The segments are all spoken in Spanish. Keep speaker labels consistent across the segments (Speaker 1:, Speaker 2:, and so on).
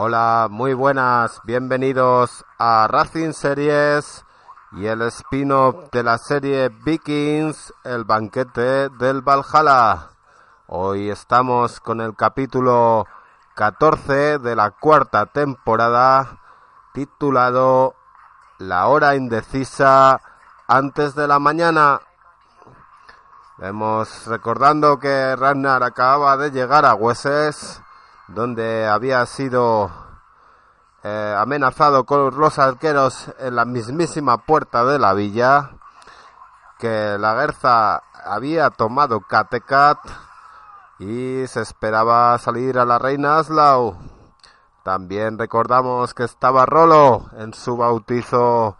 Speaker 1: Hola, muy buenas, bienvenidos a Racing Series y el spin-off de la serie Vikings, el banquete del Valhalla. Hoy estamos con el capítulo 14 de la cuarta temporada titulado La hora indecisa antes de la mañana. Vemos recordando que Ragnar acababa de llegar a Wessex donde había sido eh, amenazado con los arqueros en la mismísima puerta de la villa, que la Guerza había tomado Catecat y se esperaba salir a la reina Aslau. También recordamos que estaba Rolo en su bautizo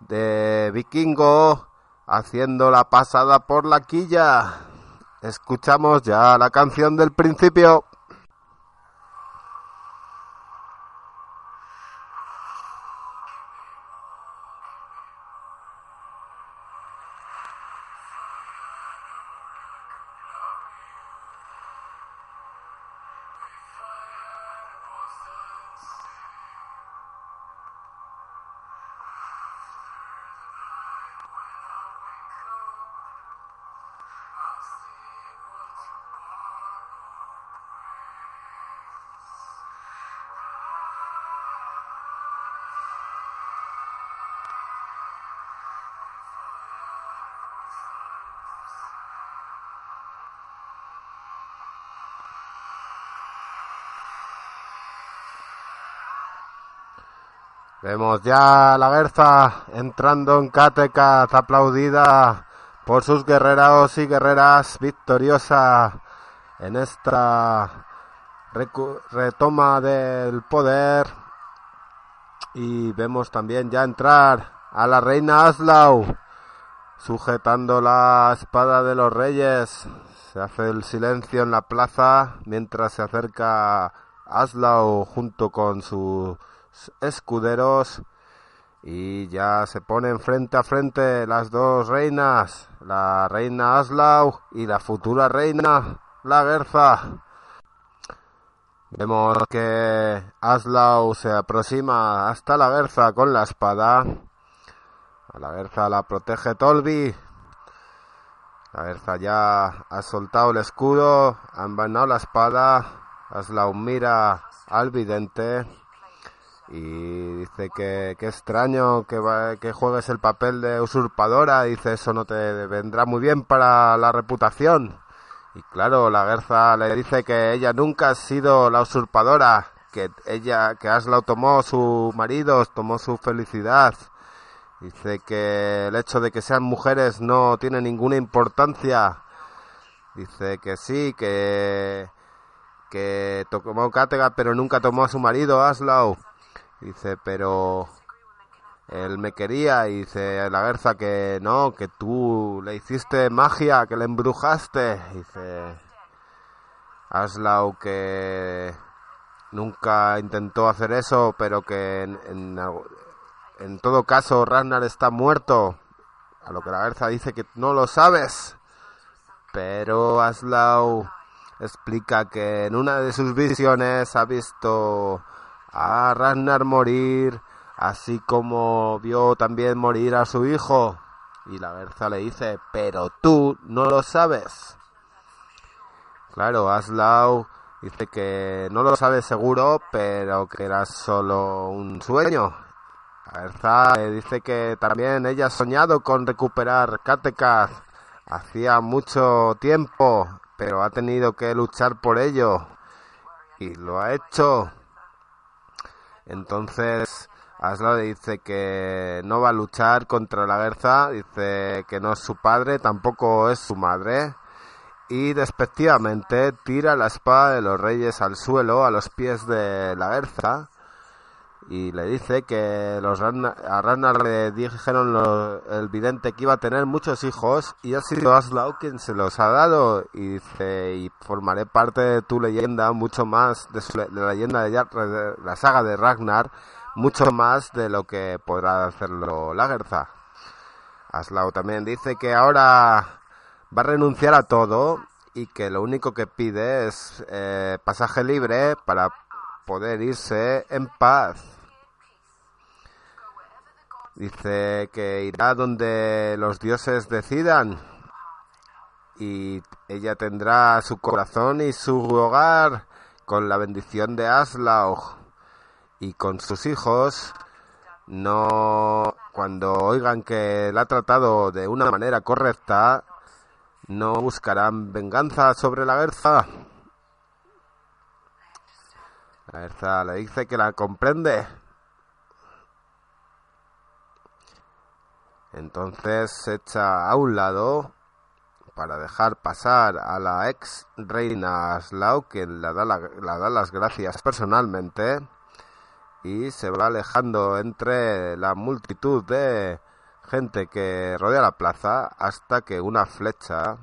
Speaker 1: de vikingo haciendo la pasada por la quilla. Escuchamos ya la canción del principio. Vemos ya la Guerza entrando en Kattegat, aplaudida por sus guerreros y guerreras, victoriosa en esta retoma del poder. Y vemos también ya entrar a la reina Aslau, sujetando la espada de los reyes. Se hace el silencio en la plaza mientras se acerca Aslau junto con su escuderos y ya se ponen frente a frente las dos reinas, la reina Aslau y la futura reina, la Gerza. Vemos que Aslau se aproxima hasta la Gerza con la espada. A la Gerza la protege Tolby. La Gerza ya ha soltado el escudo, ha envainado la espada. Aslau mira al vidente y dice que, que extraño que, que juegues el papel de usurpadora, dice eso no te vendrá muy bien para la reputación. Y claro, la Guerza le dice que ella nunca ha sido la usurpadora, que ella, que Aslau tomó su marido, tomó su felicidad. Dice que el hecho de que sean mujeres no tiene ninguna importancia. Dice que sí, que que tomó Katega, pero nunca tomó a su marido, Aslau. Dice, pero él me quería y dice la Gerza que no, que tú le hiciste magia, que le embrujaste. Dice Aslau que nunca intentó hacer eso, pero que en, todo caso Ragnar está muerto. A lo que la Gerza dice que no lo sabes. Pero Aslau explica que en una de sus visiones ha visto a Ragnar morir, así como vio también morir a su hijo. Y la Berza le dice, pero tú no lo sabes. Claro, Aslau dice que no lo sabe seguro, pero que era solo un sueño. La Berza le dice que también ella ha soñado con recuperar Kattegat. Hacía mucho tiempo, pero ha tenido que luchar por ello. Y lo ha hecho. Entonces, Asla dice que no va a luchar contra la Guerza, dice que no es su padre, tampoco es su madre. Y despectivamente tira la espada de los reyes al suelo, a los pies de la Guerza. Y le dice que los a Ragnar le dijeron el vidente que iba a tener muchos hijos y ha sido Aslau quien se los ha dado. Y dice, y formaré parte de tu leyenda mucho más, de, la leyenda de, la saga de Ragnar, mucho más de lo que podrá hacerlo Lagertha. Aslau también dice que ahora va a renunciar a todo y que lo único que pide es eh, pasaje libre para poder irse en paz. Dice que irá donde los dioses decidan y ella tendrá su corazón y su hogar con la bendición de Aslaug y con sus hijos no cuando oigan que la ha tratado de una manera correcta no buscarán venganza sobre la Gerza. La Gerza le dice que la comprende. Entonces se echa a un lado para dejar pasar a la ex reina Slau, quien le da, da las gracias personalmente, y se va alejando entre la multitud de gente que rodea la plaza hasta que una flecha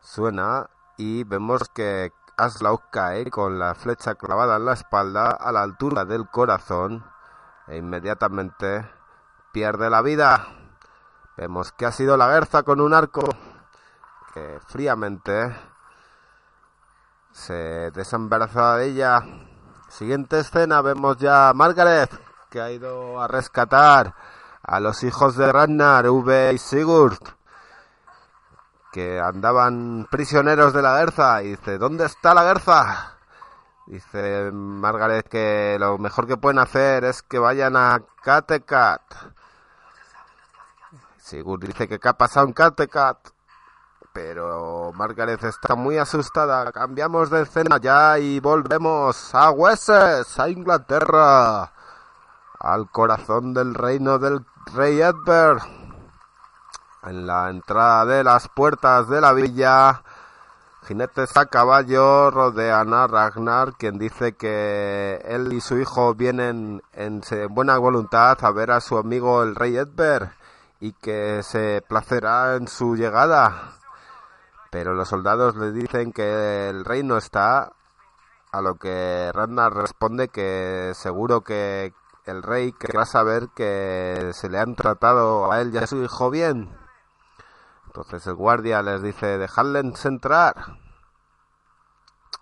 Speaker 1: suena y vemos que Aslaug cae con la flecha clavada en la espalda a la altura del corazón e inmediatamente pierde la vida. Vemos que ha sido la Guerza con un arco que fríamente se desembaraza de ella. Siguiente escena, vemos ya a Margaret que ha ido a rescatar a los hijos de Ragnar, V y Sigurd, andaban prisioneros de la Guerza. Y dice, ¿dónde está la Guerza? Dice Margaret que lo mejor que pueden hacer es que vayan a Kattegat. Sigurd dice que ha pasado en Kattegat. Pero Margaret está muy asustada. Cambiamos de escena ya y volvemos a Wessex, a Inglaterra al corazón del reino del rey Edbert. En la entrada de las puertas de la villa, jinetes a caballo rodean a Ragnar, quien dice que él y su hijo vienen en buena voluntad a ver a su amigo el rey Edbert y que se placerá en su llegada. Pero los soldados le dicen que el rey no está, a lo que Ragnar responde que seguro que el rey querrá saber que se le han tratado a él y a su hijo bien. Entonces el guardia les dice, dejadles entrar.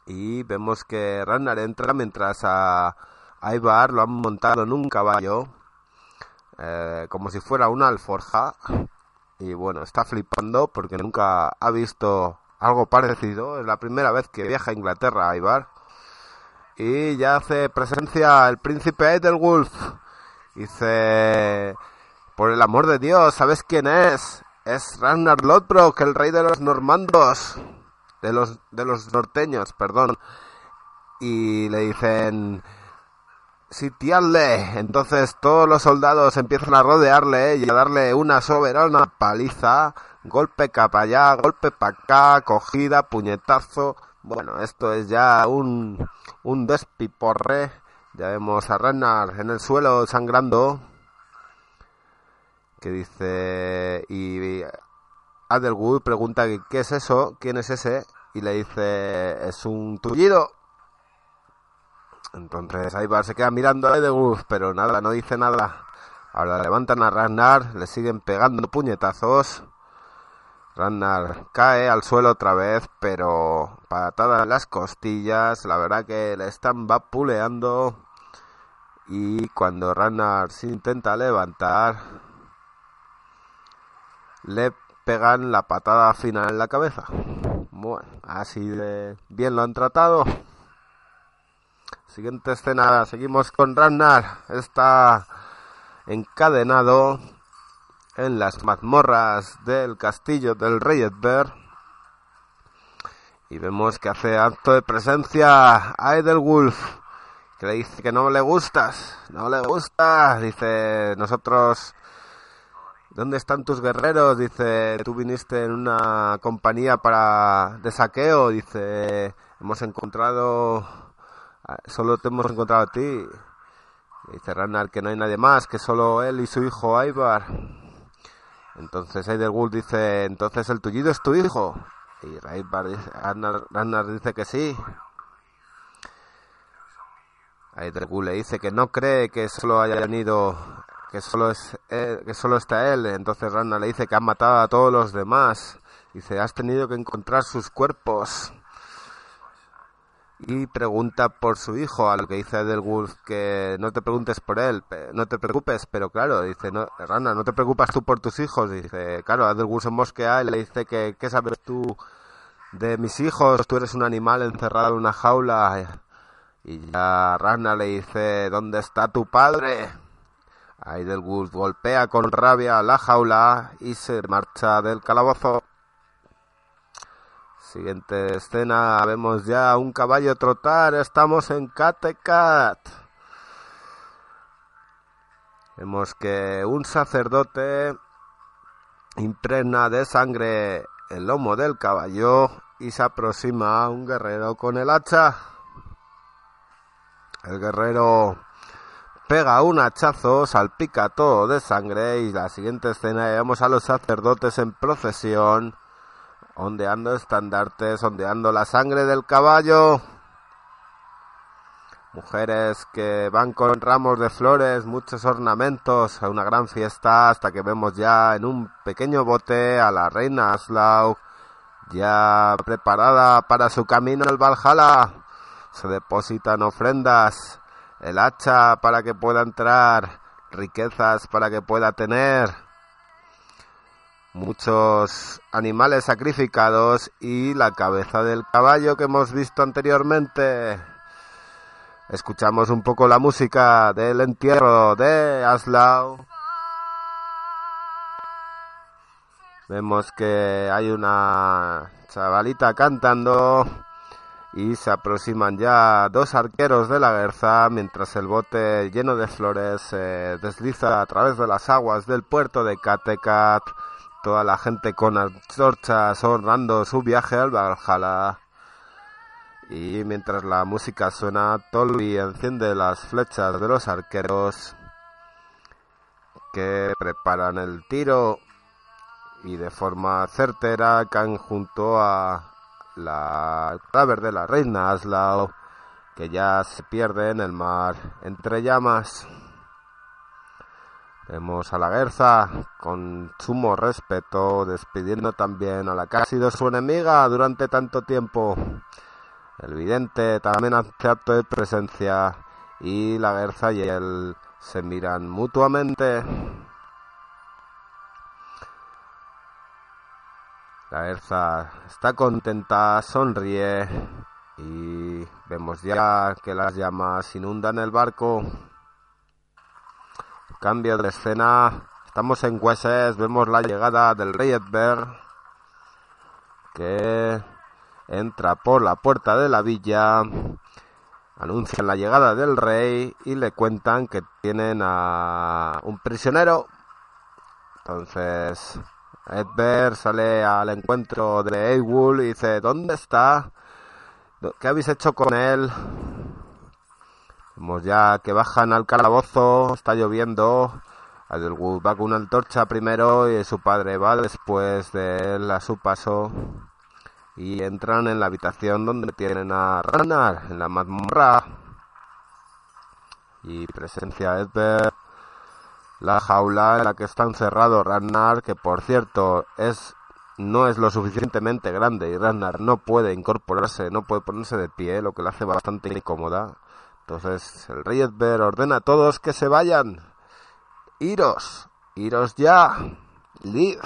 Speaker 1: Y vemos que Ragnar entra mientras a Ivar lo han montado en un caballo, eh, como si fuera una alforja. Y bueno, está flipando porque nunca ha visto algo parecido. Es la primera vez que viaja a Inglaterra Ivar. Y ya hace presencia el príncipe Edelwulf. Dice, por el amor de Dios, ¿sabes quién es? Es Ragnar Lodbrok, el rey de los normandos. De los, de los norteños, perdón. Y le dicen, sitiadle. Entonces todos los soldados empiezan a rodearle y a darle una soberana paliza. Golpe para allá, golpe para acá, cogida, puñetazo. Bueno, esto es ya un, un despiporre. Ya vemos a Ragnar en el suelo sangrando. Que dice. Y Adelwood pregunta qué es eso, quién es ese. Y le dice: Es un tullido. Entonces Ivar se queda mirando a Adelwood, pero nada, no dice nada. Ahora levantan a Ragnar, le siguen pegando puñetazos. Ragnar cae al suelo otra vez, pero patada en las costillas, la verdad que le están vapuleando. Y cuando Ragnar se intenta levantar, le pegan la patada final en la cabeza. Bueno, así de bien lo han tratado. Siguiente escena, seguimos con Ragnar. Está encadenado en las mazmorras del castillo del rey Edbert. Y vemos que hace acto de presencia a Edelwulf, que le dice que no le gustas, no le gustas. Dice, nosotros, ¿dónde están tus guerreros? Dice, tú viniste en una compañía para de saqueo. Dice, hemos encontrado, solo te hemos encontrado a ti. Dice Ragnar que no hay nadie más, que solo él y su hijo Ivar. Entonces Eidelwood dice, entonces el tullido es tu hijo. Y Ragnar dice que sí. Eidelwood le dice que no cree que solo haya venido, que solo es que solo está él. Entonces Ragnar le dice que han matado a todos los demás. Dice, has tenido que encontrar sus cuerpos. y pregunta por su hijo, a lo que dice Edelwulf que no te preguntes por él, no te preocupes, pero claro, dice, no, Rana, no te preocupas tú por tus hijos, dice, claro, Edelwulf se mosquea y le dice que, ¿qué sabes tú de mis hijos? Tú eres un animal encerrado en una jaula. Y ya Rana le dice, ¿dónde está tu padre? Edelwulf golpea con rabia la jaula y se marcha del calabozo. Siguiente escena, vemos ya un caballo trotar, estamos en Kattegat. Vemos que un sacerdote impregna de sangre el lomo del caballo y se aproxima a un guerrero con el hacha. El guerrero pega un hachazo, salpica todo de sangre y la siguiente escena vemos a los sacerdotes en procesión ondeando estandartes, ondeando la sangre del caballo. Mujeres que van con ramos de flores, muchos ornamentos, a una gran fiesta, hasta que vemos ya en un pequeño bote a la reina Aslaug, ya preparada para su camino al Valhalla. Se depositan ofrendas, el hacha para que pueda entrar, riquezas para que pueda tener muchos animales sacrificados y la cabeza del caballo que hemos visto anteriormente. Escuchamos un poco la música del entierro de Aslao. Vemos que hay una chavalita cantando y se aproximan ya dos arqueros de la Guerza mientras el bote lleno de flores se desliza a través de las aguas del puerto de Kattegat toda la gente con antorchas honrando su viaje al Valhalla. Y mientras la música suena, Tolby enciende las flechas de los arqueros que preparan el tiro y de forma certera caen junto a la cadáver de la reina Aslao que ya se pierde en el mar entre llamas. Vemos a la Guerza con sumo respeto, despidiendo también a la que ha sido su enemiga durante tanto tiempo. El vidente también hace acto de presencia y la Guerza y él se miran mutuamente. La Guerza está contenta, sonríe y vemos ya que las llamas inundan el barco. Cambio de escena. Estamos en Wessex. Vemos la llegada del rey Edbert. Que entra por la puerta de la villa. Anuncian la llegada del rey y le cuentan que tienen a un prisionero. Entonces, Edbert sale al encuentro de Eywul y dice, ¿dónde está? ¿Qué habéis hecho con él? Vemos ya que bajan al calabozo, está lloviendo. Adelwood va con una antorcha primero y su padre va después de él a su paso. Y entran en la habitación donde tienen a Ragnar, en la mazmorra. Y presencia Edbert. La jaula en la que está encerrado Ragnar, que por cierto es no es lo suficientemente grande y Ragnar no puede incorporarse, no puede ponerse de pie, lo que le hace bastante incómoda. Entonces el rey Edber ordena a todos que se vayan. Iros, iros ya. Liv.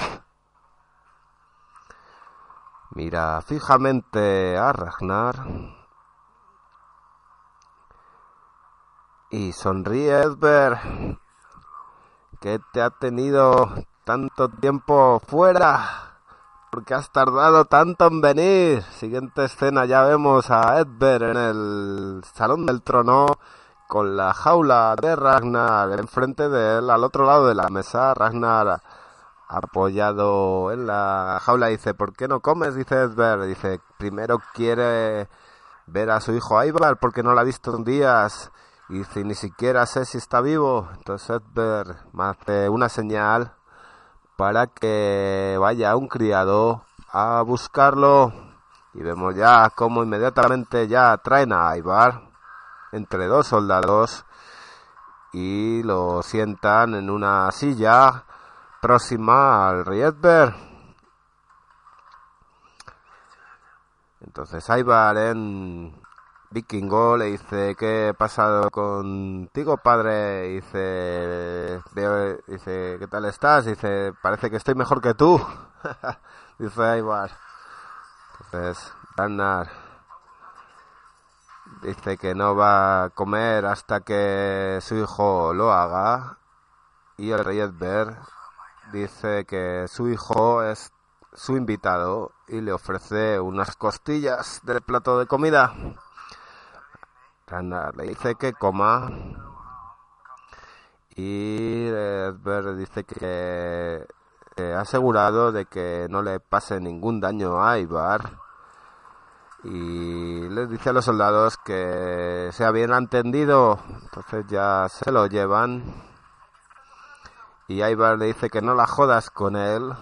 Speaker 1: Mira fijamente a Ragnar. Y sonríe Edber. Que te ha tenido tanto tiempo fuera. Porque has tardado tanto en venir? Siguiente escena, ya vemos a Edber en el Salón del Trono con la jaula de Ragnar enfrente de él, al otro lado de la mesa. Ragnar apoyado en la jaula dice, ¿por qué no comes? Dice Edber. Dice, primero quiere ver a su hijo Ivar porque no lo ha visto en días. Y dice, ni siquiera sé si está vivo. Entonces me hace una señal para que vaya un criado a buscarlo y vemos ya cómo inmediatamente ya traen a Ibar entre dos soldados y lo sientan en una silla próxima al Riedberg. Entonces Ibar en Vikingo le dice, ¿qué ha pasado contigo, padre? Dice, dice, ¿qué tal estás? Dice, parece que estoy mejor que tú. dice Ivar. Entonces, Ragnar dice que no va a comer hasta que su hijo lo haga. Y el rey Edber dice que su hijo es su invitado y le ofrece unas costillas del plato de comida. Ragnar le dice que coma. Y Edberg dice que ha asegurado de que no le pase ningún daño a Ivar y les dice a los soldados que sea bien entendido entonces ya se lo llevan. Y Ivar le dice que no la jodas con él.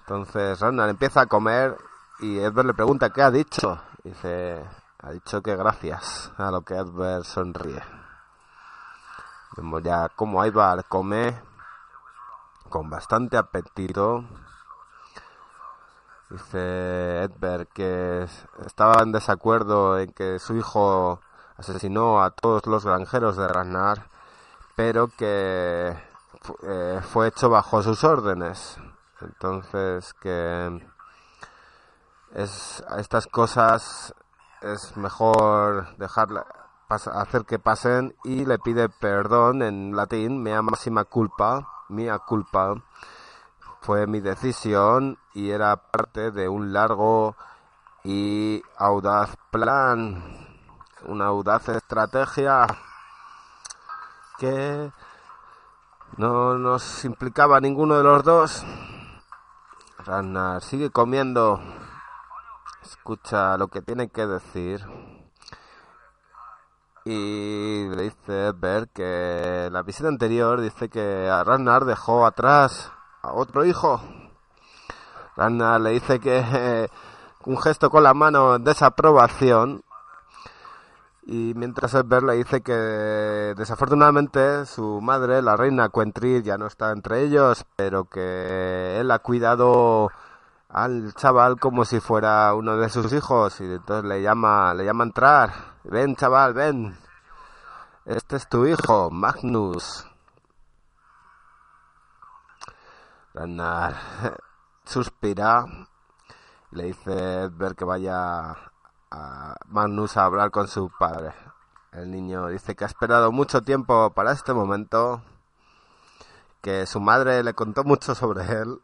Speaker 1: Entonces Ragnar empieza a comer y Edward le pregunta qué ha dicho dice ha dicho que gracias a lo que Edward sonríe. Vemos ya como Ivar come con bastante apetito. Dice Edberg que estaba en desacuerdo en que su hijo asesinó a todos los granjeros de Ragnar, pero que eh, fue hecho bajo sus órdenes. Entonces que es, estas cosas es mejor dejarla hacer que pasen y le pide perdón en latín, mea máxima culpa, mia culpa. Fue mi decisión y era parte de un largo y audaz plan, una audaz estrategia que no nos implicaba ninguno de los dos. Ragnar sigue comiendo escucha lo que tiene que decir y le dice ver que la visita anterior dice que a Ragnar dejó atrás a otro hijo. Ragnar le dice que un gesto con la mano de desaprobación y mientras Edbert le dice que desafortunadamente su madre, la reina Quentry, ya no está entre ellos, pero que él ha cuidado al chaval como si fuera uno de sus hijos y entonces le llama, le llama a entrar. Ven chaval, ven. Este es tu hijo, Magnus. Ragnar suspira y le dice ver que vaya a Magnus a hablar con su padre. El niño dice que ha esperado mucho tiempo para este momento, que su madre le contó mucho sobre él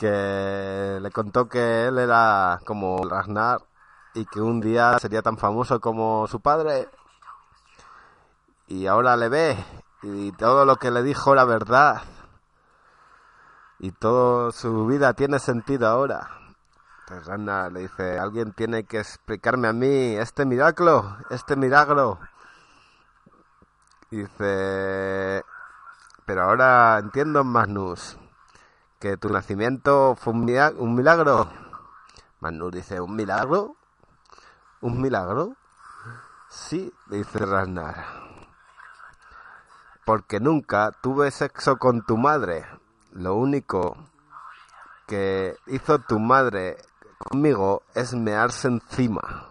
Speaker 1: que le contó que él era como Ragnar y que un día sería tan famoso como su padre. Y ahora le ve y todo lo que le dijo era verdad. Y toda su vida tiene sentido ahora. Ragnar le dice, alguien tiene que explicarme a mí este milagro, este milagro. Dice, pero ahora entiendo Magnus que tu nacimiento fue un milagro. Manu dice, ¿un milagro? ¿Un milagro? Sí, dice Ragnar. Porque nunca tuve sexo con tu madre. Lo único que hizo tu madre conmigo es mearse encima.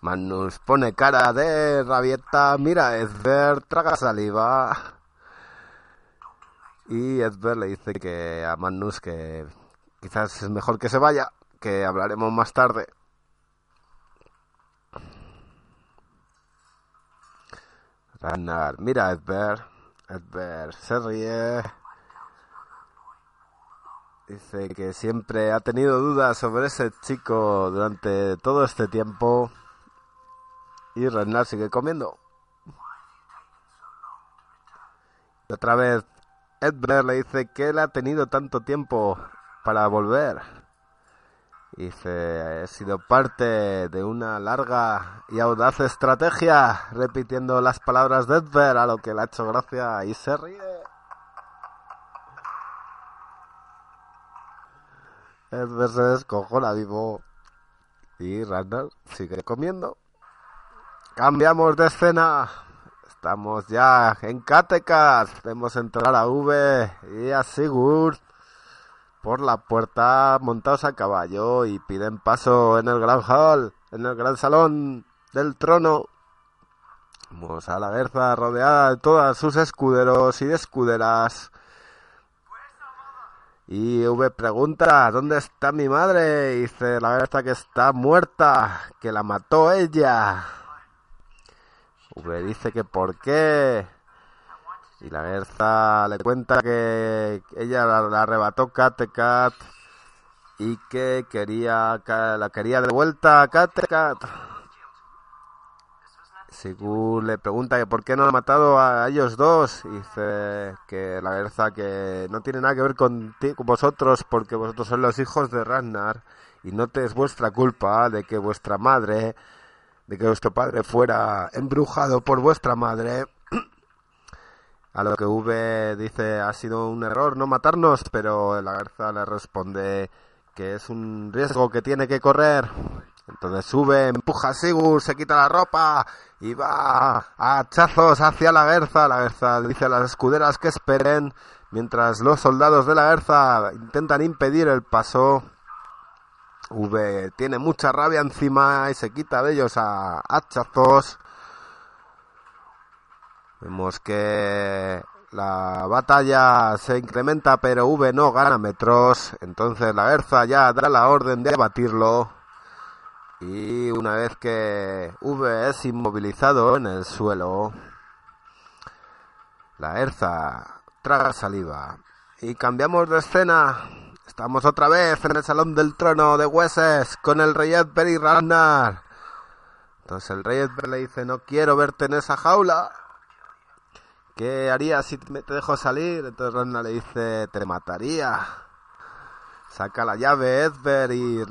Speaker 1: Manus pone cara de rabieta, mira, es ver, traga saliva. Y Edbert le dice que a Magnus que quizás es mejor que se vaya, que hablaremos más tarde. Ragnar, mira Edbert, Edbert se ríe. Dice que siempre ha tenido dudas sobre ese chico durante todo este tiempo. Y Ragnar sigue comiendo. otra vez Edbert le dice que él ha tenido tanto tiempo para volver. Dice, he sido parte de una larga y audaz estrategia, repitiendo las palabras de Edbert, a lo que le ha hecho gracia y se ríe. Edbert se descojona vivo y Randall sigue comiendo. Cambiamos de escena. Estamos ya en Catecas. Vemos entrar a V y a Sigurd por la puerta montados a caballo y piden paso en el Gran Hall. en el gran salón del trono. Vemos a la Berza rodeada de todos sus escuderos y escuderas. Y V pregunta, ¿dónde está mi madre? Y dice la Berza que está muerta, que la mató ella. V dice que por qué. Y la Berza le cuenta que ella la, arrebató Kattegat y que quería la quería de vuelta a. Según le pregunta que por qué no ha matado a ellos dos, dice que la Berza que no tiene nada que ver con, con vosotros porque vosotros sois los hijos de Ragnar y no te es vuestra culpa de que vuestra madre, que vuestro padre fuera embrujado por vuestra madre a lo que V dice, ha sido un error no matarnos, pero la garza le responde que es un riesgo que tiene que correr. Entonces sube, empuja a Sigur, se quita la ropa y va a hachazos hacia la Garza. La Garza dice a las escuderas que esperen mientras los soldados de la Garza intentan impedir el paso. V tiene mucha rabia encima y se quita de ellos a hachazos. Vemos que la batalla se incrementa, pero V no gana metros. Entonces la Erza ya da la orden de abatirlo. Y una vez que V es inmovilizado en el suelo, la Erza traga saliva. Y cambiamos de escena. Estamos otra vez en el Salón del Trono de Wesses con el rey Edber y Ragnar. Entonces el rey Edber le dice, no quiero verte en esa jaula. ¿Qué haría si te dejo salir? Entonces Ragnar le dice, te mataría. Saca la llave Edber y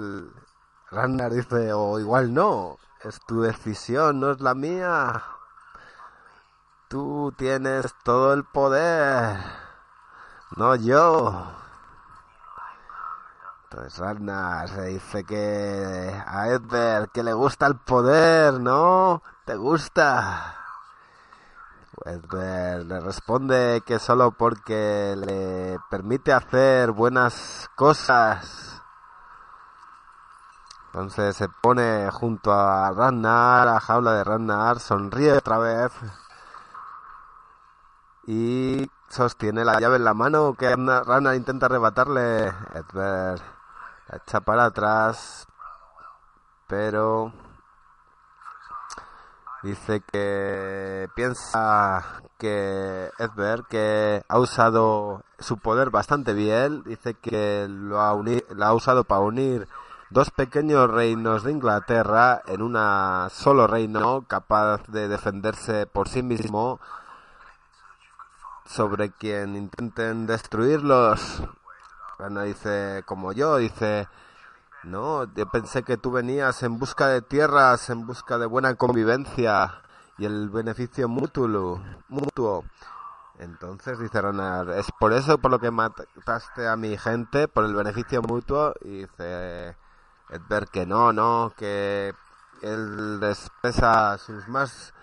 Speaker 1: Ragnar dice, o igual no, es tu decisión, no es la mía. Tú tienes todo el poder, no yo. Entonces Ragnar se dice que a Edber que le gusta el poder, ¿no? ¿Te gusta? Edber le responde que solo porque le permite hacer buenas cosas. Entonces se pone junto a Ragnar, a jaula de Ragnar, sonríe otra vez y sostiene la llave en la mano que Ragnar intenta arrebatarle. Edber echa para atrás, pero Dice que piensa que Edberg que ha usado su poder bastante bien. Dice que lo ha, lo ha usado para unir dos pequeños reinos de Inglaterra en una solo reino capaz de defenderse por sí mismo sobre quien intenten destruirlos. Bueno, dice como yo, dice no, yo pensé que tú venías en busca de tierras, en busca de buena convivencia y el beneficio mutuo. mutuo. Entonces dice Ronald, es por eso por lo que mataste a mi gente, por el beneficio mutuo. Y dice Edberg que no, no, que él expresa sus más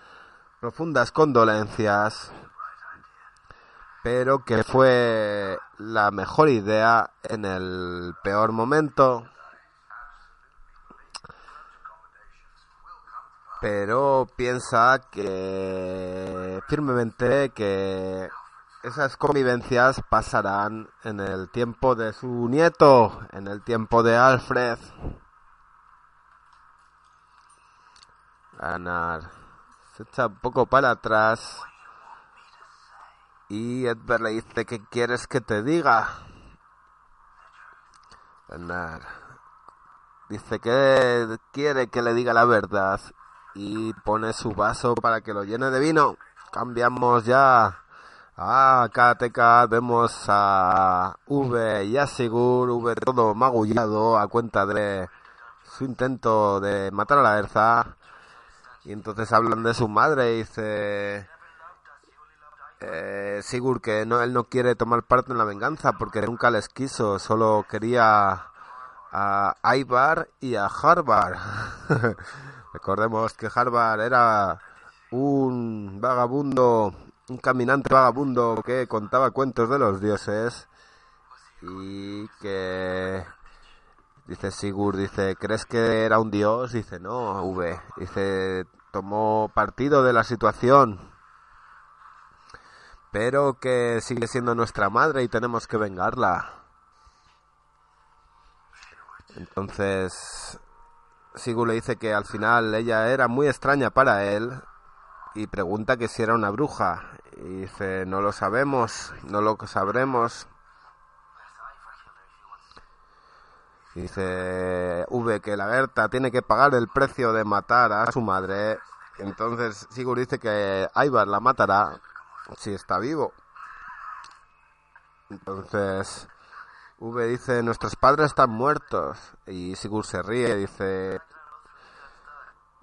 Speaker 1: profundas condolencias, pero que fue la mejor idea en el peor momento. pero piensa que firmemente que esas convivencias pasarán en el tiempo de su nieto, en el tiempo de Alfred. Ganar. Se echa un poco para atrás. Y Edward le dice, ¿qué quieres que te diga? Ganar. Dice que quiere que le diga la verdad y pone su vaso para que lo llene de vino. Cambiamos ya a KTK, vemos a V y a Sigur, V todo magullado a cuenta de su intento de matar a la Erza. Y entonces hablan de su madre y dice eh, Sigur que no, él no quiere tomar parte en la venganza porque nunca les quiso, solo quería a Ivar y a Harvard. Recordemos que Harvard era un vagabundo, un caminante vagabundo que contaba cuentos de los dioses y que Dice Sigurd, dice, ¿crees que era un dios? Dice, no, V. Dice, tomó partido de la situación, pero que sigue siendo nuestra madre y tenemos que vengarla. Entonces, Sigurd le dice que al final ella era muy extraña para él y pregunta que si era una bruja. Y dice, no lo sabemos, no lo sabremos. Dice V que la Berta tiene que pagar el precio de matar a su madre. Entonces Sigurd dice que Ivar la matará si está vivo. Entonces V dice, nuestros padres están muertos. Y Sigurd se ríe, dice,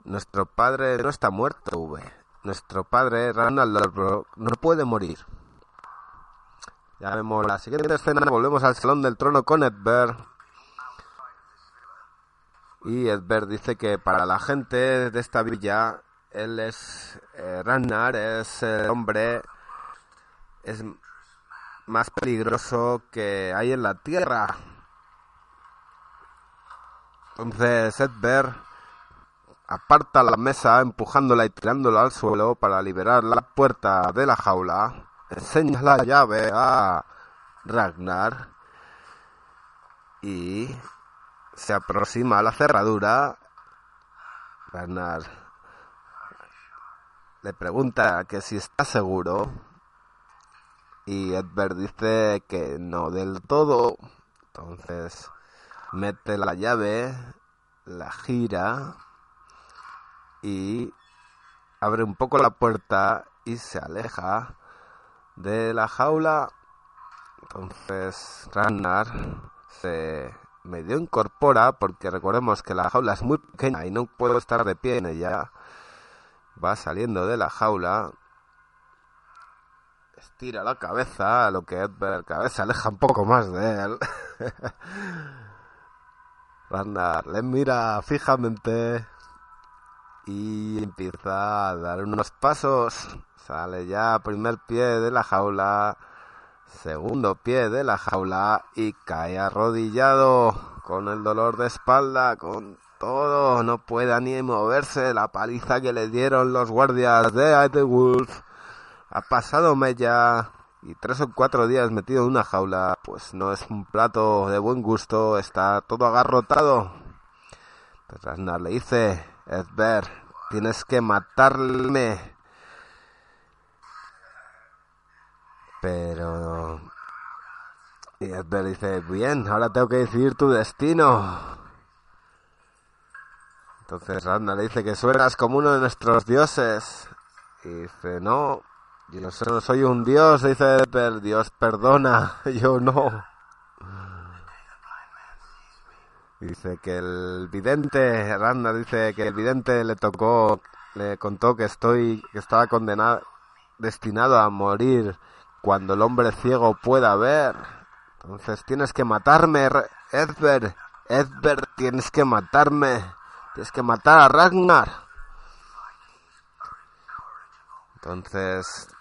Speaker 1: nuestro padre no está muerto, V. Nuestro padre, Ragnar no puede morir. Ya vemos la siguiente escena, volvemos al Salón del Trono con Edberg. Y Edberg dice que para la gente de esta villa, él es eh, Ragnar, es el hombre, es más peligroso que hay en la tierra. Entonces Edberg aparta la mesa empujándola y tirándola al suelo para liberar la puerta de la jaula. Enseña la llave a Ragnar y se aproxima a la cerradura. Ragnar le pregunta que si está seguro y Edbert dice que no del todo. Entonces mete la llave, la gira y abre un poco la puerta y se aleja de la jaula. Entonces Ragnar se medio incorpora porque recordemos que la jaula es muy pequeña y no puedo estar de pie en ella. Va saliendo de la jaula estira la cabeza, lo que Edbert cabeza aleja un poco más de él. Ragnar le mira fijamente y empieza a dar unos pasos. Sale ya primer pie de la jaula, segundo pie de la jaula y cae arrodillado con el dolor de espalda, con todo. No puede ni moverse. La paliza que le dieron los guardias de The Wolf ha pasado Mella y tres o cuatro días metido en una jaula, pues no es un plato de buen gusto, está todo agarrotado. Entonces le dice, Edbert, tienes que matarme. Pero... Y Edbert dice, bien, ahora tengo que decidir tu destino. Entonces Ragnar le dice que suenas como uno de nuestros dioses. Y dice, no, yo no soy un dios, dice Edbert, Dios perdona, yo no. Dice que el vidente, Randa dice que el vidente le tocó, le contó que estoy, que estaba condenado, destinado a morir cuando el hombre ciego pueda ver. Entonces tienes que matarme, Edbert, Edbert, tienes que matarme, tienes que matar a Ragnar. Entonces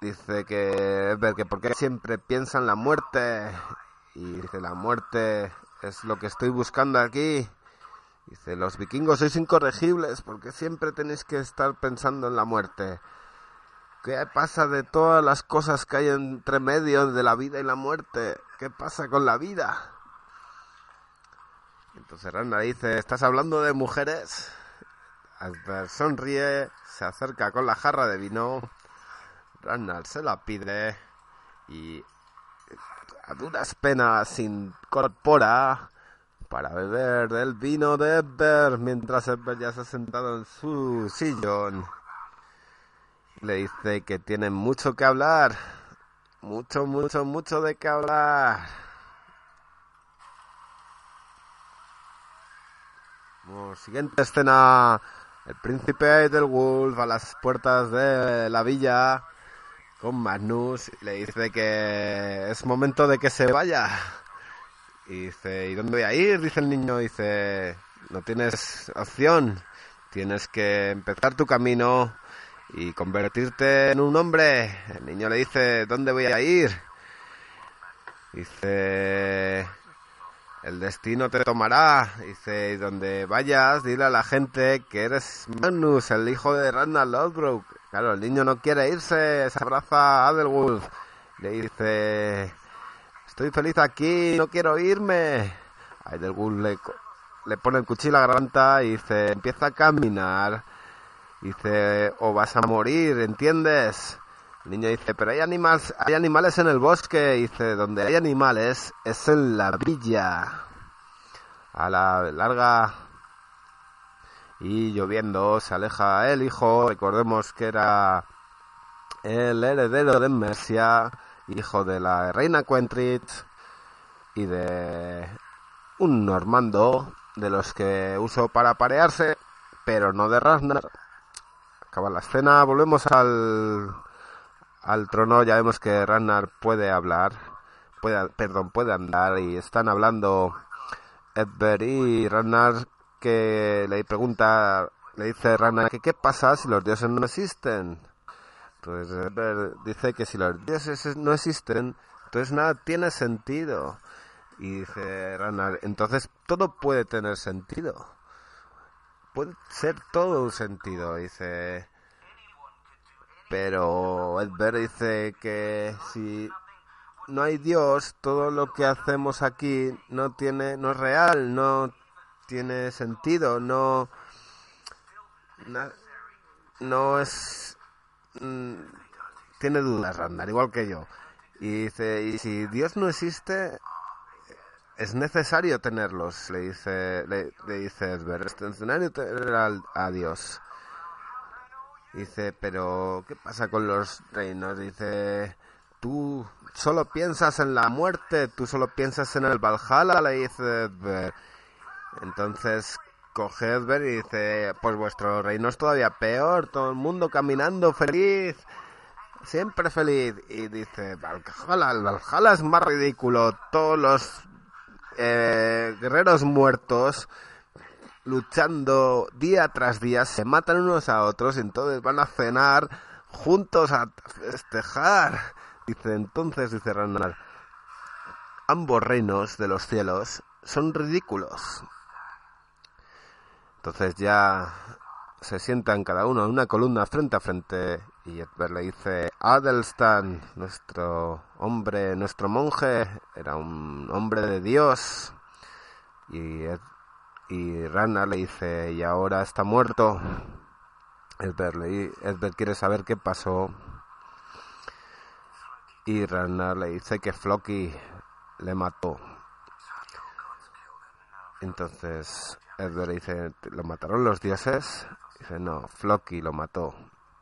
Speaker 1: Dice que ver que porque siempre piensa en la muerte y dice la muerte es lo que estoy buscando aquí. Dice, los vikingos sois incorregibles porque siempre tenéis que estar pensando en la muerte. ¿Qué pasa de todas las cosas que hay entre medio de la vida y la muerte? ¿Qué pasa con la vida? Entonces Randa dice, ¿estás hablando de mujeres? Albert sonríe, se acerca con la jarra de vino Ragnar se la pide y a duras penas se incorpora para beber del vino de Edber mientras Edber ya se ha sentado en su sillón. Le dice que tienen mucho que hablar. Mucho, mucho, mucho de qué hablar. siguiente escena. El príncipe Wolf a las puertas de la villa con Magnus le dice que es momento de que se vaya. Y dice, ¿y dónde voy a ir? Dice el niño, dice, no tienes opción, tienes que empezar tu camino y convertirte en un hombre. El niño le dice, ¿dónde voy a ir? Dice, el destino te tomará. Dice, y donde vayas, dile a la gente que eres Magnus, el hijo de Randall Lodbrok. Claro, el niño no quiere irse, se abraza a Adelwulf. Le dice, estoy feliz aquí, no quiero irme. Adelwulf le, le pone el cuchillo a la garganta y dice, empieza a caminar. Dice, o vas a morir, ¿entiendes? El niño dice, pero hay animales, hay animales en el bosque. Dice, donde hay animales es en la villa. A la larga y lloviendo se aleja el hijo. Recordemos que era el heredero de Mercia, hijo de la reina Quentrit y de un normando de los que usó para parearse, pero no de Ragnar. Acaba la escena, volvemos al al trono ya vemos que Ragnar puede hablar, puede, perdón, puede andar y están hablando Edbert y Ragnar que le pregunta, le dice Ragnar que qué pasa si los dioses no existen. Pues Edbert dice que si los dioses no existen, entonces nada tiene sentido. Y dice Ragnar, entonces todo puede tener sentido. Puede ser todo un sentido, dice pero Edbert dice que si no hay Dios, todo lo que hacemos aquí no tiene, no es real, no tiene sentido, no, no, es, mm, tiene dudas, Randar, igual que yo. Y dice, y si Dios no existe, es necesario tenerlos, le dice, le, dice Edbert, es necesario tener a Dios. Dice, pero ¿qué pasa con los reinos? Dice, tú solo piensas en la muerte, tú solo piensas en el Valhalla, le dice Edber. Entonces coge Edber y dice, pues vuestro reino es todavía peor, todo el mundo caminando feliz, siempre feliz. Y dice, Valhalla, Valhalla es más ridículo, todos los eh, guerreros muertos luchando día tras día, se matan unos a otros, entonces van a cenar juntos a festejar. Dice entonces, dice Ragnar, ambos reinos de los cielos son ridículos. Entonces ya se sientan cada uno en una columna frente a frente y Edbert le dice, Adelstan, nuestro hombre, nuestro monje, era un hombre de Dios. Y y Rana le dice, y ahora está muerto. Edbert, le, quiere saber qué pasó. Y Rana le dice que Floki le mató. Entonces Le dice, ¿lo mataron los dioses? Dice, no, Floki lo mató.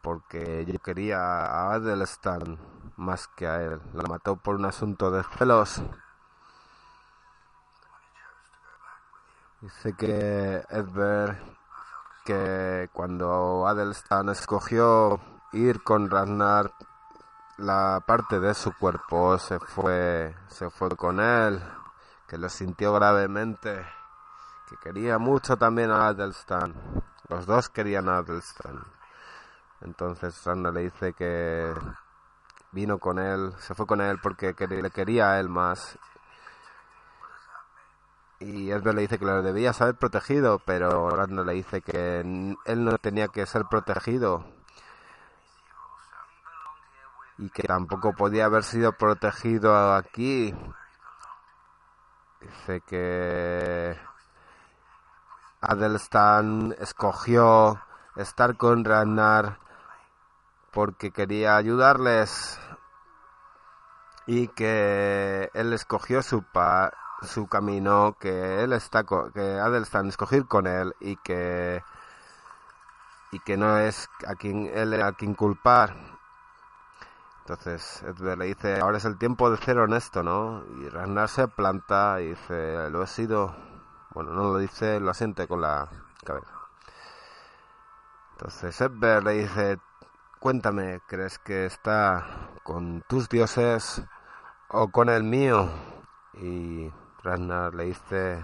Speaker 1: Porque yo quería a Adelstan más que a él. Lo mató por un asunto de celos. Dice que Edbert, que cuando Adelstan escogió ir con Ragnar, la parte de su cuerpo se fue, se fue con él, que lo sintió gravemente, que quería mucho también a Adelstan. Los dos querían a Adelstan. Entonces Ragnar le dice que vino con él, se fue con él porque le quería a él más y Edward le dice que lo debía saber protegido, pero Ragnar le dice que él no tenía que ser protegido y que tampoco podía haber sido protegido aquí. Dice que Adelstan escogió estar con Ragnar porque quería ayudarles y que él escogió su, pa su camino, que él está que Adelstan escoger con él y que y que no es a quien él a quien culpar. Entonces Edward le dice, ahora es el tiempo de ser honesto, ¿no? Y Ragnar se planta y dice, lo he sido. Bueno, no lo dice, lo asiente con la cabeza. Entonces Edward le dice, cuéntame, ¿crees que está con tus dioses o con el mío? Y Ragnar le dice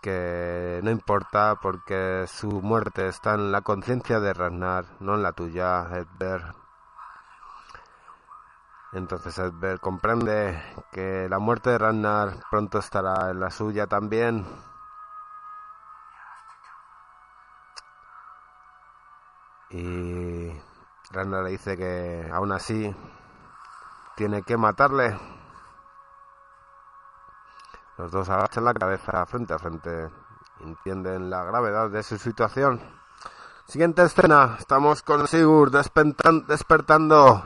Speaker 1: que no importa porque su muerte está en la conciencia de Ragnar, no en la tuya, Edbert. Entonces Edbert comprende que la muerte de Ragnar pronto estará en la suya también. Y Ragnar le dice que aún así tiene que matarle. Los dos agachan la cabeza frente a frente. Entienden la gravedad de su situación. Siguiente escena. Estamos con Sigurd despertando.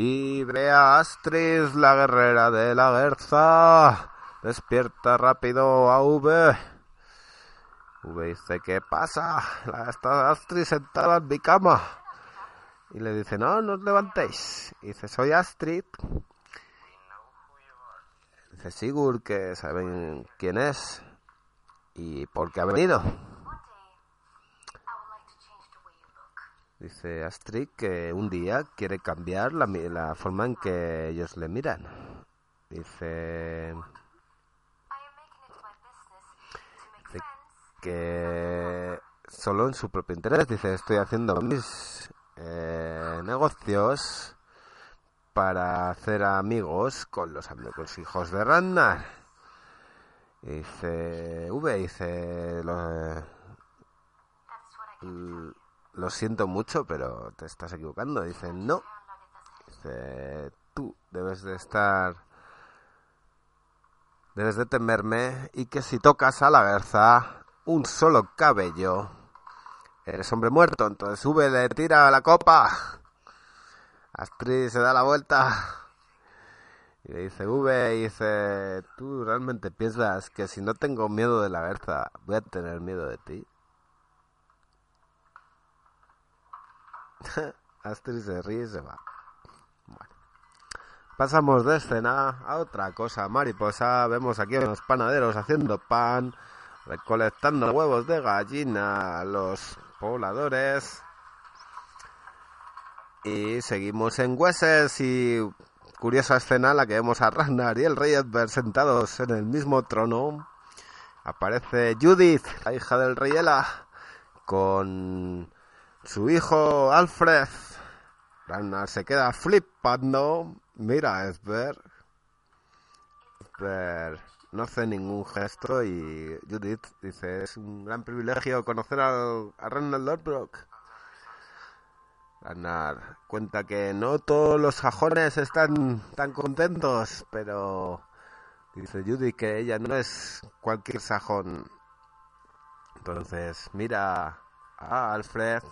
Speaker 1: Y ve a la guerrera de la Guerza. Despierta rápido a V. V dice, ¿qué pasa? Está Astrid sentada en mi cama. Y le dice, no, no os levantéis. Dice, soy Astrid. Dice Sigurd que saben quién es y por qué ha venido. Dice Astrid que un día quiere cambiar la, la forma en que ellos le miran. Dice, que solo en su propio interés. Dice, estoy haciendo mis eh, negocios para hacer amigos con los, amigos hijos de Ragnar. Dice, V, dice, lo, lo siento mucho, pero te estás equivocando. Dice, no. Dice, tú debes de estar... Debes de temerme y que si tocas a la garza un solo cabello, eres hombre muerto. Entonces sube, le tira la copa. Astrid se da la vuelta. Y le dice, V, dice, ¿tú realmente piensas que si no tengo miedo de la garza, voy a tener miedo de ti? Astrid se ríe se va. Bueno. Pasamos de escena a otra cosa mariposa. Vemos aquí a los panaderos haciendo pan, recolectando huevos de gallina, los pobladores. Y seguimos en Hueses y curiosa escena la que vemos a Ragnar y el rey sentados en el mismo trono. Aparece Judith, la hija del rey Ela, con su hijo Alfred. Ragnar se queda flipando. Mira, Esber. Esber no hace ningún gesto y Judith dice, es un gran privilegio conocer a, a Ragnar Lodbrok. Ragnar cuenta que no todos los sajones están tan contentos, pero dice Judith que ella no es cualquier sajón. Entonces mira a Alfred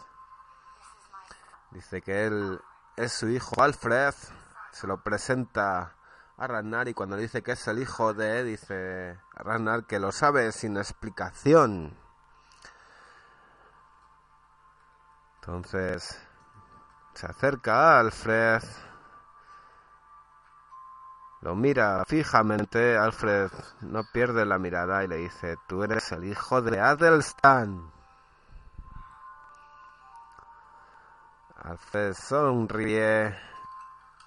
Speaker 1: Dice que él es su hijo Alfred, se lo presenta a Ragnar y cuando dice que es el hijo de, dice Ragnar que lo sabe sin explicación. Entonces se acerca a Alfred, lo mira fijamente, Alfred no pierde la mirada y le dice, tú eres el hijo de Adelstan. Alfred sonríe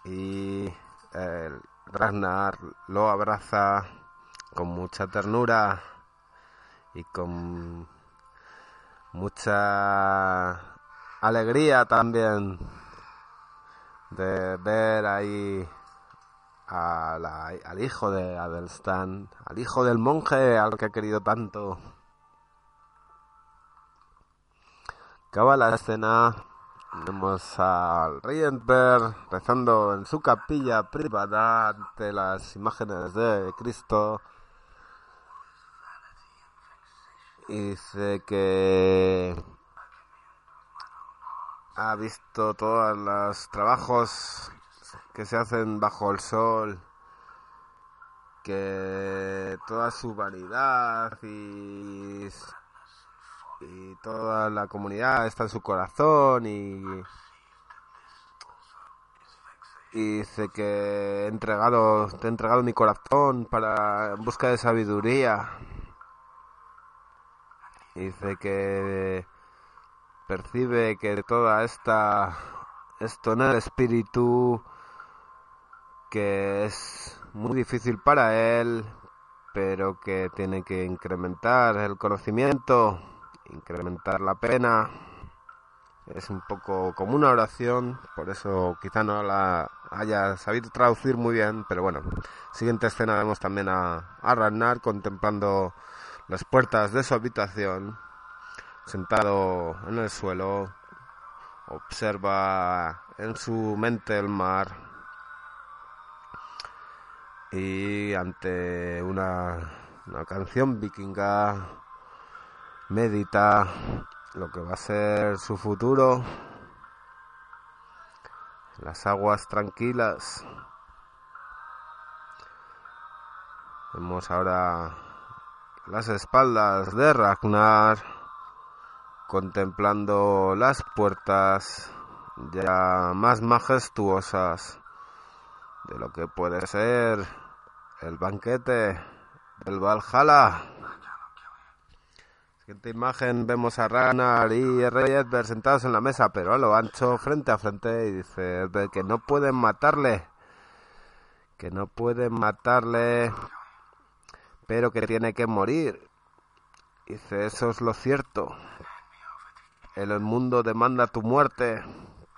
Speaker 1: y el Ragnar lo abraza con mucha ternura y con mucha alegría también de ver ahí al hijo de Adelstan, al hijo del monje al que ha querido tanto. Acaba la escena Vemos al Rienberg rezando en su capilla privada ante las imágenes de Cristo. Y dice que ha visto todos los trabajos que se hacen bajo el sol, que toda su vanidad y y toda la comunidad está en su corazón y y dice que he entregado te he entregado mi corazón para en busca de sabiduría. Dice que percibe que toda esta esto en el espíritu que es muy difícil para él pero que tiene que incrementar el conocimiento incrementar la pena. Es un poco como una oración, por eso quizá no la haya sabido traducir muy bien, pero bueno, siguiente escena vemos también a, a Ragnar contemplando las puertas de su habitación, sentado en el suelo, observa en su mente el mar. Y ante una, una canción vikinga medita lo que va a ser su futuro, las aguas tranquilas. Vemos ahora las espaldas de Ragnar contemplando las puertas ya más majestuosas de lo que puede ser el banquete del Valhalla. Siguiente imagen vemos a Ragnar y Rey Edber sentados en la mesa, pero a lo ancho, frente a frente, y dice que no pueden matarle, que no pueden matarle, pero que tiene que morir. Dice, eso es lo cierto. El mundo demanda tu muerte,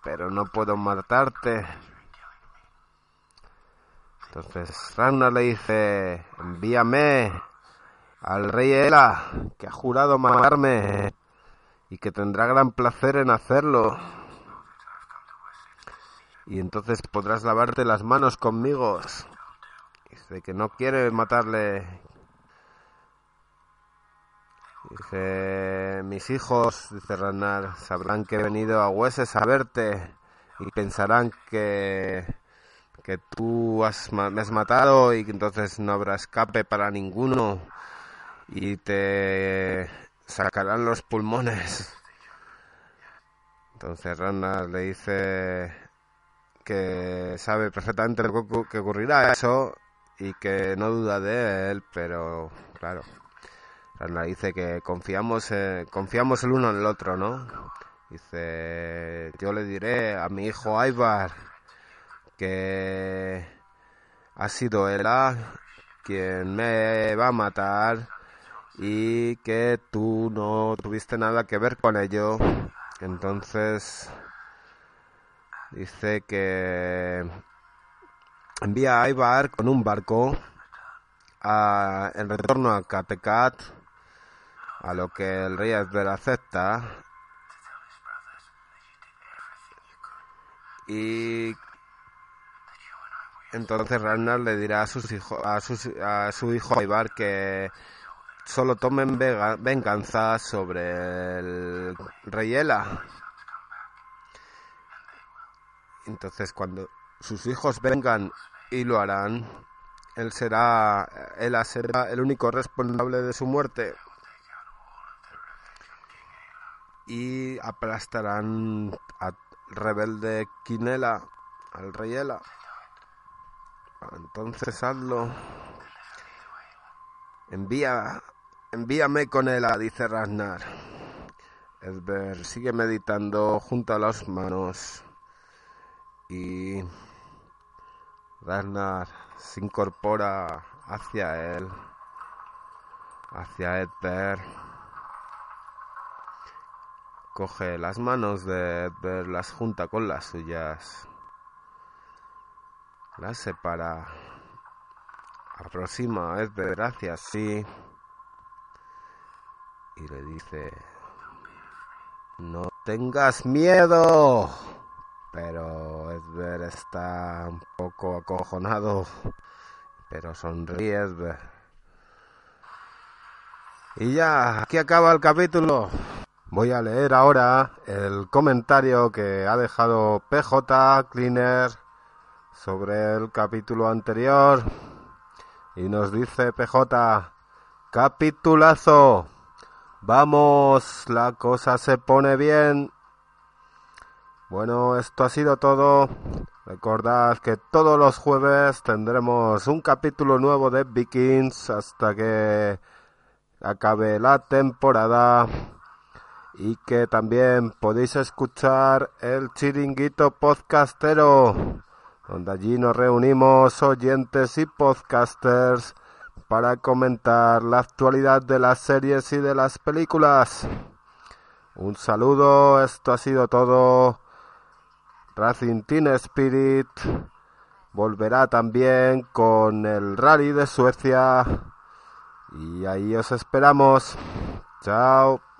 Speaker 1: pero no puedo matarte. Entonces Ragnar le dice, envíame al rey Ela, que ha jurado matarme y que tendrá gran placer en hacerlo. Y entonces podrás lavarte las manos conmigo. Dice que no quiere matarle. Dice, mis hijos, dice Ragnar, sabrán que he venido a Hueses a verte y pensarán que que tú me has matado y que entonces no habrá escape para ninguno y te sacarán los pulmones. Entonces Ragnar le dice que sabe perfectamente lo que ocurrirá eso y que no duda de él, pero claro, Ragnar dice que confiamos, confiamos el uno en el otro, ¿no? Dice, yo le diré a mi hijo Aibar que ha sido él quien me va a matar y que tú no tuviste nada que ver con ello. Entonces dice que envía a Ibar con un barco a, en retorno a Catecat, a lo que el rey Esber acepta. Y entonces Ragnar le dirá a, sus hijos, a, a su hijo Ibar que solo tomen venganza sobre el rey Ela. Entonces cuando sus hijos vengan y lo harán, él será, Ela será el único responsable de su muerte. Y aplastarán al rebelde Quinela, al rey Ela. Entonces hazlo. Envía, envíame con él, dice Ragnar. Edber sigue meditando junto a las manos y Ragnar se incorpora hacia él, hacia Edber. Coge las manos de Edber, las junta con las suyas la separa, aproxima a Edber hacia sí y le dice, no tengas miedo. Pero Edber está un poco acojonado, pero sonríe Edber. Y ya, aquí acaba el capítulo. Voy a leer ahora el comentario que ha dejado PJ Cleaner sobre el capítulo anterior y nos dice PJ, capitulazo, vamos, la cosa se pone bien. Bueno, esto ha sido todo. Recordad que todos los jueves tendremos un capítulo nuevo de Vikings hasta que acabe la temporada y que también podéis escuchar el chiringuito podcastero donde allí nos reunimos oyentes y podcasters para comentar la actualidad de las series y de las películas. Un saludo, esto ha sido todo. Racing Team Spirit volverá también con el rally de Suecia y ahí os esperamos. Chao.